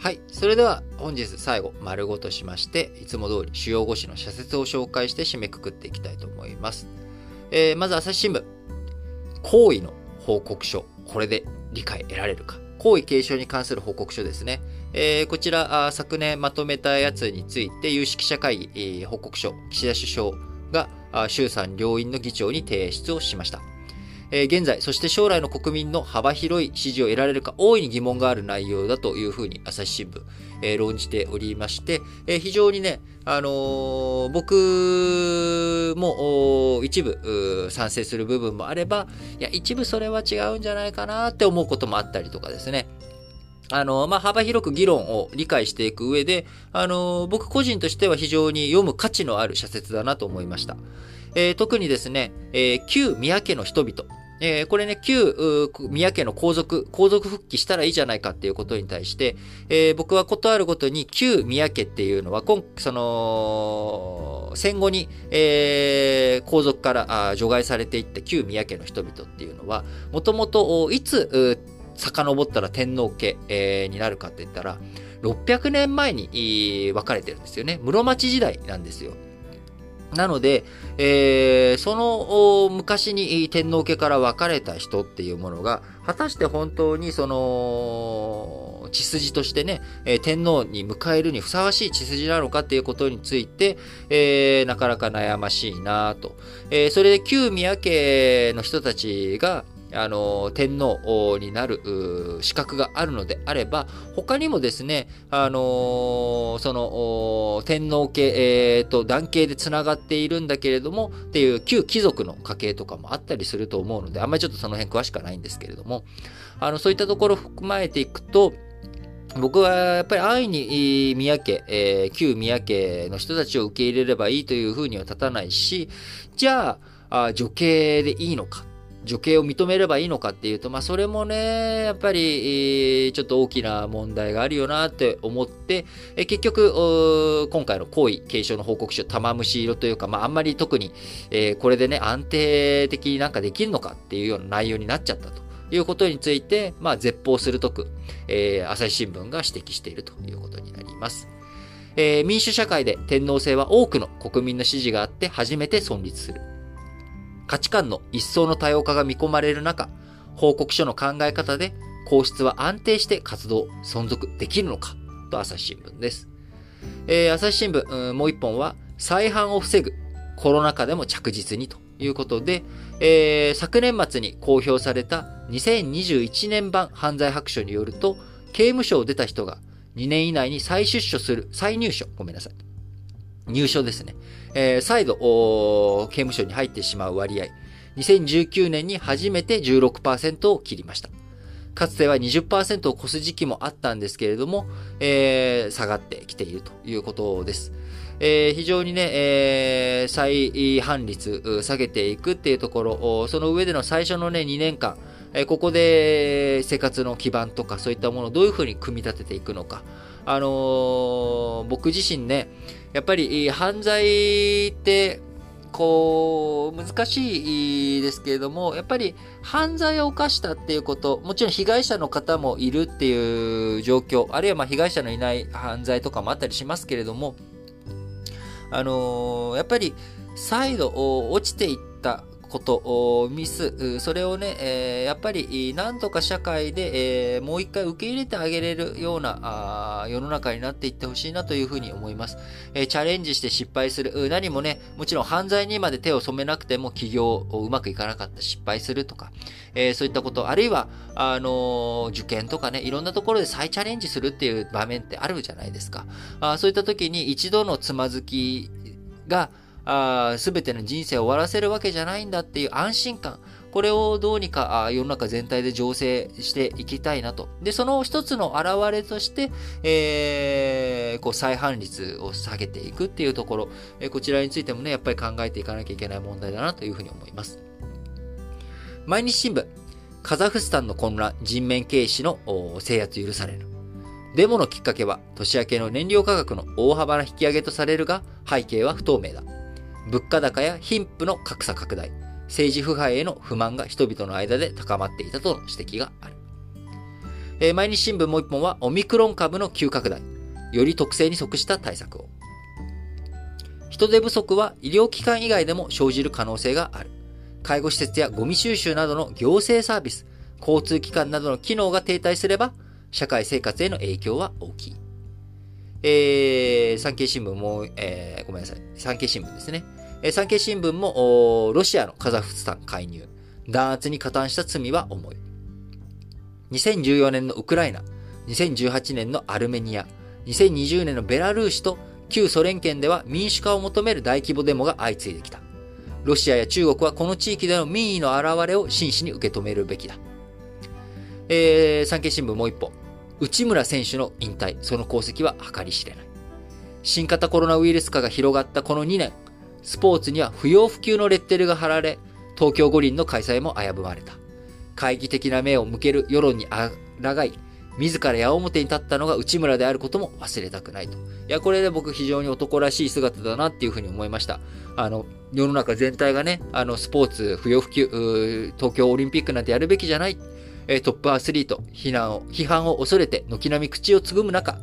はい。それでは本日最後、丸ごとしまして、いつも通り主要語詞の社説を紹介して締めくくっていきたいと思います。えー、まず朝日新聞。行為の報告書。これで理解得られるか。行為継承に関する報告書ですね。えー、こちらあ、昨年まとめたやつについて、有識者会議、えー、報告書、岸田首相が衆参両院の議長に提出をしました。えー、現在、そして将来の国民の幅広い支持を得られるか大いに疑問がある内容だというふうに朝日新聞、えー、論じておりまして、えー、非常にね、あの、僕も一部賛成する部分もあれば、いや、一部それは違うんじゃないかなって思うこともあったりとかですね。あの、まあ、幅広く議論を理解していく上で、あの、僕個人としては非常に読む価値のある社説だなと思いました。えー、特にですね、えー、旧宮家の人々、えー、これね、旧宮家の皇族、皇族復帰したらいいじゃないかっていうことに対して、えー、僕はことあるごとに旧宮家っていうのは、今、その、戦後に、えー、皇族から除外されていった旧宮家の人々っていうのは、もともといつ、遡ったら天皇家、えー、になるかって言ったら、600年前に分かれてるんですよね。室町時代なんですよ。なので、えー、その昔に天皇家から別れた人っていうものが、果たして本当にその、血筋としてね、天皇に迎えるにふさわしい血筋なのかっていうことについて、えー、なかなか悩ましいなと。えー、それで旧宮家の人たちが、あの、天皇になる資格があるのであれば、他にもですね、あの、その、天皇家、えー、と、男系で繋がっているんだけれども、っていう旧貴族の家系とかもあったりすると思うので、あんまりちょっとその辺詳しくはないんですけれども、あの、そういったところを含まえていくと、僕はやっぱり安易に宮家、えー、旧宮家の人たちを受け入れればいいというふうには立たないし、じゃあ、あ女系でいいのか女系を認めればいいのかっていうと、まあ、それもね、やっぱり、ちょっと大きな問題があるよなって思って、え結局、今回の皇位継承の報告書、玉虫色というか、まあ、あんまり特に、えこれでね、安定的になんかできるのかっていうような内容になっちゃったということについて、まあ、絶望するとく、えー、朝日新聞が指摘しているということになります。えー、民主社会で天皇制は多くの国民の支持があって初めて存立する。価値観の一層の多様化が見込まれる中、報告書の考え方で皇室は安定して活動、存続できるのかと朝日新聞です。えー、朝日新聞、もう一本は再犯を防ぐコロナ禍でも着実にということで、えー、昨年末に公表された2021年版犯罪白書によると、刑務所を出た人が2年以内に再出所する、再入所、ごめんなさい。入所ですね。えー、再度、刑務所に入ってしまう割合。2019年に初めて16%を切りました。かつては20%を超す時期もあったんですけれども、えー、下がってきているということです。えー、非常にね、えー、再犯率下げていくっていうところ、その上での最初のね、2年間、え、ここで生活の基盤とかそういったものをどういうふうに組み立てていくのか。あのー、僕自身ね、やっぱり犯罪って、こう、難しいですけれども、やっぱり犯罪を犯したっていうこと、もちろん被害者の方もいるっていう状況、あるいはまあ被害者のいない犯罪とかもあったりしますけれども、あのー、やっぱり再度落ちていったこと、ミス、それをね、え、やっぱり、なんとか社会で、え、もう一回受け入れてあげれるような世の中になっていってほしいなというふうに思います、え、チャレンジして失敗する。何もね、もちろん犯罪にまで手を染めなくても起業をうまくいかなかった。失敗するとか、えそういったこと、あるいは、あの受験とかね、いろんなところで再チャレンジするっていう場面ってあるじゃないですか。あそういった時に一度のつまずきが、すべての人生を終わらせるわけじゃないんだっていう安心感。これをどうにか世の中全体で醸成していきたいなと。で、その一つの表れとして、えー、こう再犯率を下げていくっていうところ、えー、こちらについてもね、やっぱり考えていかなきゃいけない問題だなというふうに思います。毎日新聞、カザフスタンの混乱、人面軽視の制圧許される。デモのきっかけは、年明けの燃料価格の大幅な引き上げとされるが、背景は不透明だ。物価高や貧富の格差拡大、政治腐敗への不満が人々の間で高まっていたとの指摘がある。えー、毎日新聞もう一本はオミクロン株の急拡大。より特性に即した対策を。人手不足は医療機関以外でも生じる可能性がある。介護施設やゴミ収集などの行政サービス、交通機関などの機能が停滞すれば、社会生活への影響は大きい。えー、産経新聞も、えー、ごめんなさい。産経新聞ですね。えー、産経新聞も、ロシアのカザフスタン介入。弾圧に加担した罪は重い。2014年のウクライナ、2018年のアルメニア、2020年のベラルーシと旧ソ連圏では民主化を求める大規模デモが相次いできた。ロシアや中国はこの地域での民意の表れを真摯に受け止めるべきだ。えー、産経新聞もう一歩。内村選手の引退、その功績は計り知れない。新型コロナウイルス化が広がったこの2年、スポーツには不要不急のレッテルが貼られ、東京五輪の開催も危ぶまれた。懐疑的な目を向ける世論に抗い、自ら矢面に立ったのが内村であることも忘れたくないと。いや、これで僕非常に男らしい姿だなっていうふうに思いました。あの、世の中全体がね、あの、スポーツ不要不急、東京オリンピックなんてやるべきじゃない。えトップアスリート、非難を、批判を恐れて軒並み口をつぐむ中、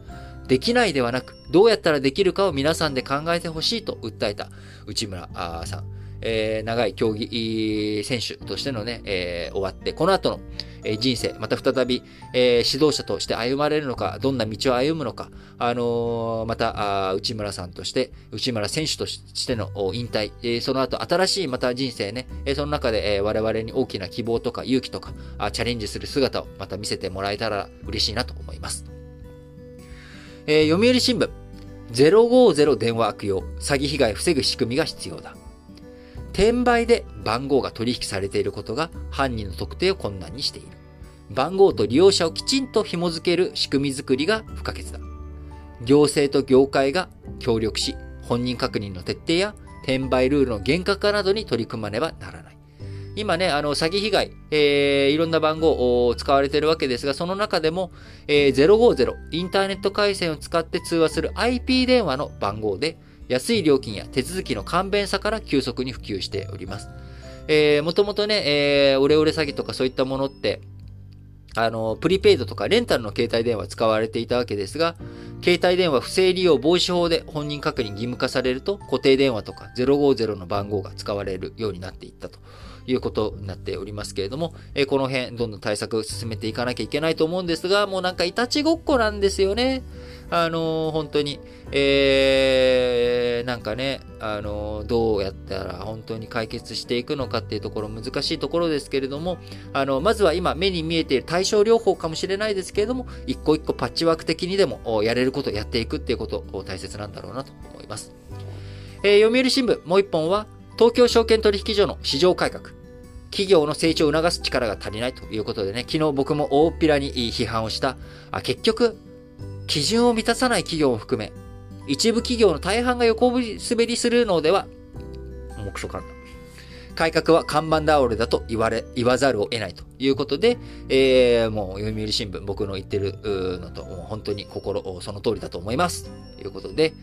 できないではなく、どうやったらできるかを皆さんで考えてほしいと訴えた内村さん。えー、長い競技選手としてのね、えー、終わって、この後の、えー、人生、また再び、え指導者として歩まれるのか、どんな道を歩むのか、あのまたあ、内村さんとして、内村選手としての引退、えその後新しいまた人生ね、えその中で、え我々に大きな希望とか勇気とかあ、チャレンジする姿をまた見せてもらえたら嬉しいなと思います。え読売新聞、050電話悪用、詐欺被害防ぐ仕組みが必要だ。転売で番号が取引されていることが犯人の特定を困難にしている。番号と利用者をきちんと紐づける仕組みづくりが不可欠だ。行政と業界が協力し、本人確認の徹底や転売ルールの厳格化などに取り組まねばならない。今ね、あの、詐欺被害、えー、いろんな番号を使われているわけですが、その中でも、えー、050、インターネット回線を使って通話する IP 電話の番号で、安い料金や手続きの簡便さから急速に普及しております。えー、もともとね、えー、オレオレ詐欺とかそういったものって、あの、プリペイドとかレンタルの携帯電話使われていたわけですが、携帯電話不正利用防止法で本人確認義務化されると、固定電話とか050の番号が使われるようになっていったということになっておりますけれども、えこの辺、どんどん対策進めていかなきゃいけないと思うんですが、もうなんかいたちごっこなんですよね。あのー、本当に、えー、なんかね、あのー、どうやったら本当に解決していくのかっていうところ難しいところですけれども、あの、まずは今目に見えている対症療法かもしれないですけれども、一個一個パッチワーク的にでもやれることやっていくっていうこと大切なんだろうなと思います。えー、読売新聞もう一本は、東京証券取引所の市場改革。企業の成長を促す力が足りないということでね、昨日僕も大っぴらに批判をした、あ結局、基準を満たさない企業を含め、一部企業の大半が横滑りするのでは、もうクソかんだ。改革は看板倒れだと言われ、言わざるを得ないということで、えー、もう読売新聞、僕の言ってるのと、もう本当に心、その通りだと思います。ということで、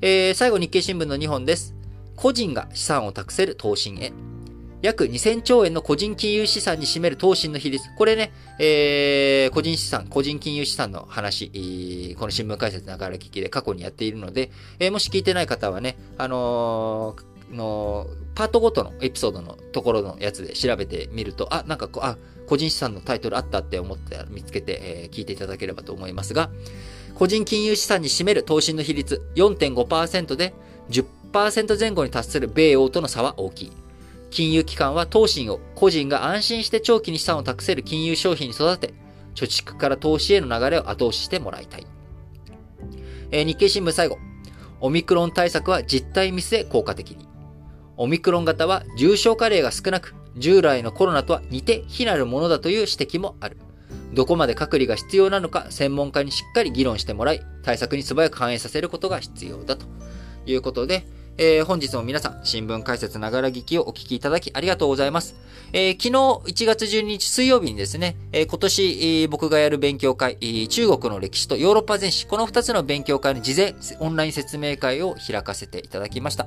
えー、最後日経新聞の2本です。個人が資産を託せる投信へ。約2000兆円の個人金融資産に占める投資の比率。これね、えー、個人資産、個人金融資産の話、この新聞解説ながら聞きで過去にやっているので、えー、もし聞いてない方はね、あのー、のパートごとのエピソードのところのやつで調べてみると、あ、なんかこう、あ、個人資産のタイトルあったって思って見つけて、えー、聞いていただければと思いますが、個人金融資産に占める投資の比率4.5%で10%前後に達する米欧との差は大きい。金融機関は投信を個人が安心して長期に資産を託せる金融商品に育て、貯蓄から投資への流れを後押ししてもらいたい。えー、日経新聞最後。オミクロン対策は実態見据え効果的に。オミクロン型は重症化例が少なく、従来のコロナとは似て非なるものだという指摘もある。どこまで隔離が必要なのか専門家にしっかり議論してもらい、対策に素早く反映させることが必要だということで、えー、本日も皆さん、新聞解説ながら聞きをお聞きいただきありがとうございます。えー、昨日1月12日水曜日にですね、えー、今年、えー、僕がやる勉強会、中国の歴史とヨーロッパ全史、この2つの勉強会の事前オンライン説明会を開かせていただきました。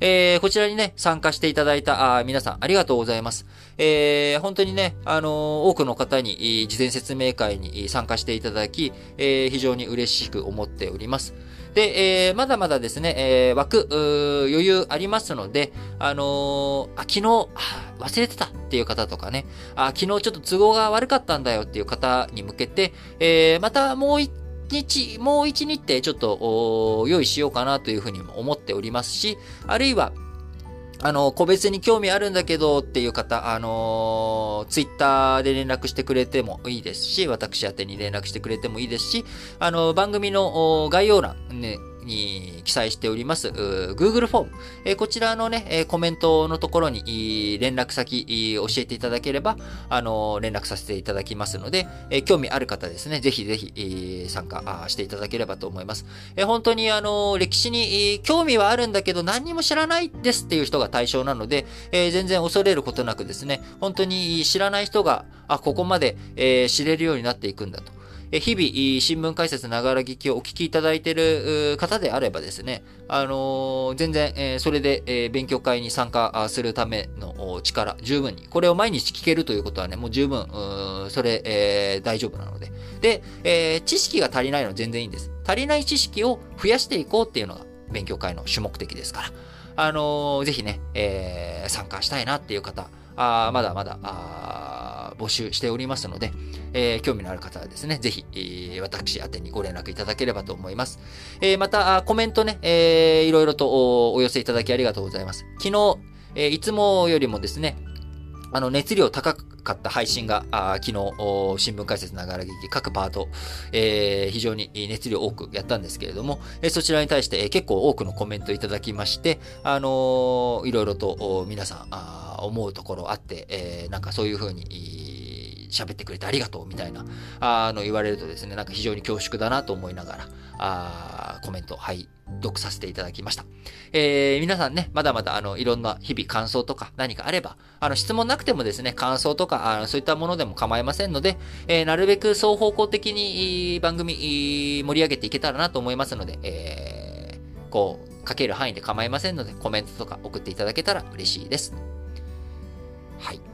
えー、こちらにね、参加していただいたあ皆さんありがとうございます。えー、本当にね、あのー、多くの方に事前説明会に参加していただき、えー、非常に嬉しく思っております。で、えー、まだまだですね、えー、枠、余裕ありますので、あのー、あ、昨日、忘れてたっていう方とかね、あ、昨日ちょっと都合が悪かったんだよっていう方に向けて、えー、またもう一日、もう一日ってちょっと用意しようかなというふうにも思っておりますし、あるいは、あの、個別に興味あるんだけどっていう方、あのツイッターで連絡してくれてもいいですし、私宛に連絡してくれてもいいですし、あの、番組の概要欄、ね、に記載しております、Google フォーム、えこちらのね、コメントのところに連絡先教えていただければ、あの、連絡させていただきますので、え興味ある方ですね、ぜひぜひ参加していただければと思います。え本当にあの、歴史に興味はあるんだけど何にも知らないですっていう人が対象なので、え全然恐れることなくですね、本当に知らない人が、あ、ここまでえ知れるようになっていくんだと。日々、新聞解説ながら聞きをお聞きいただいている方であればですね、あの、全然、え、それで、え、勉強会に参加するための力、十分に、これを毎日聞けるということはね、もう十分、それ、え大丈夫なので。で、え知識が足りないのは全然いいんです。足りない知識を増やしていこうっていうのが勉強会の主目的ですから。あのー、ぜひね、え参加したいなっていう方、あまだまだ、募集しておりますので、えー、興味のある方はですね、ぜひ、えー、私宛にご連絡いただければと思います。えー、また、コメントね、えー、いろいろとお寄せいただきありがとうございます。昨日、えー、いつもよりもですね、あの、熱量高かった配信が、昨日、新聞解説ながら劇、各パート、えー、非常に熱量多くやったんですけれども、えー、そちらに対して、えー、結構多くのコメントいただきまして、あのー、いろいろと皆さんあ思うところあって、えー、なんかそういうふうに、喋ってくれてありがとうみたいな、あの、言われるとですね、なんか非常に恐縮だなと思いながら、あコメント、はい、読させていただきました。えー、皆さんね、まだまだあの、いろんな日々感想とか何かあれば、あの、質問なくてもですね、感想とか、あのそういったものでも構いませんので、えー、なるべく双方向的に番組盛り上げていけたらなと思いますので、えー、こう、書ける範囲で構いませんので、コメントとか送っていただけたら嬉しいです。はい。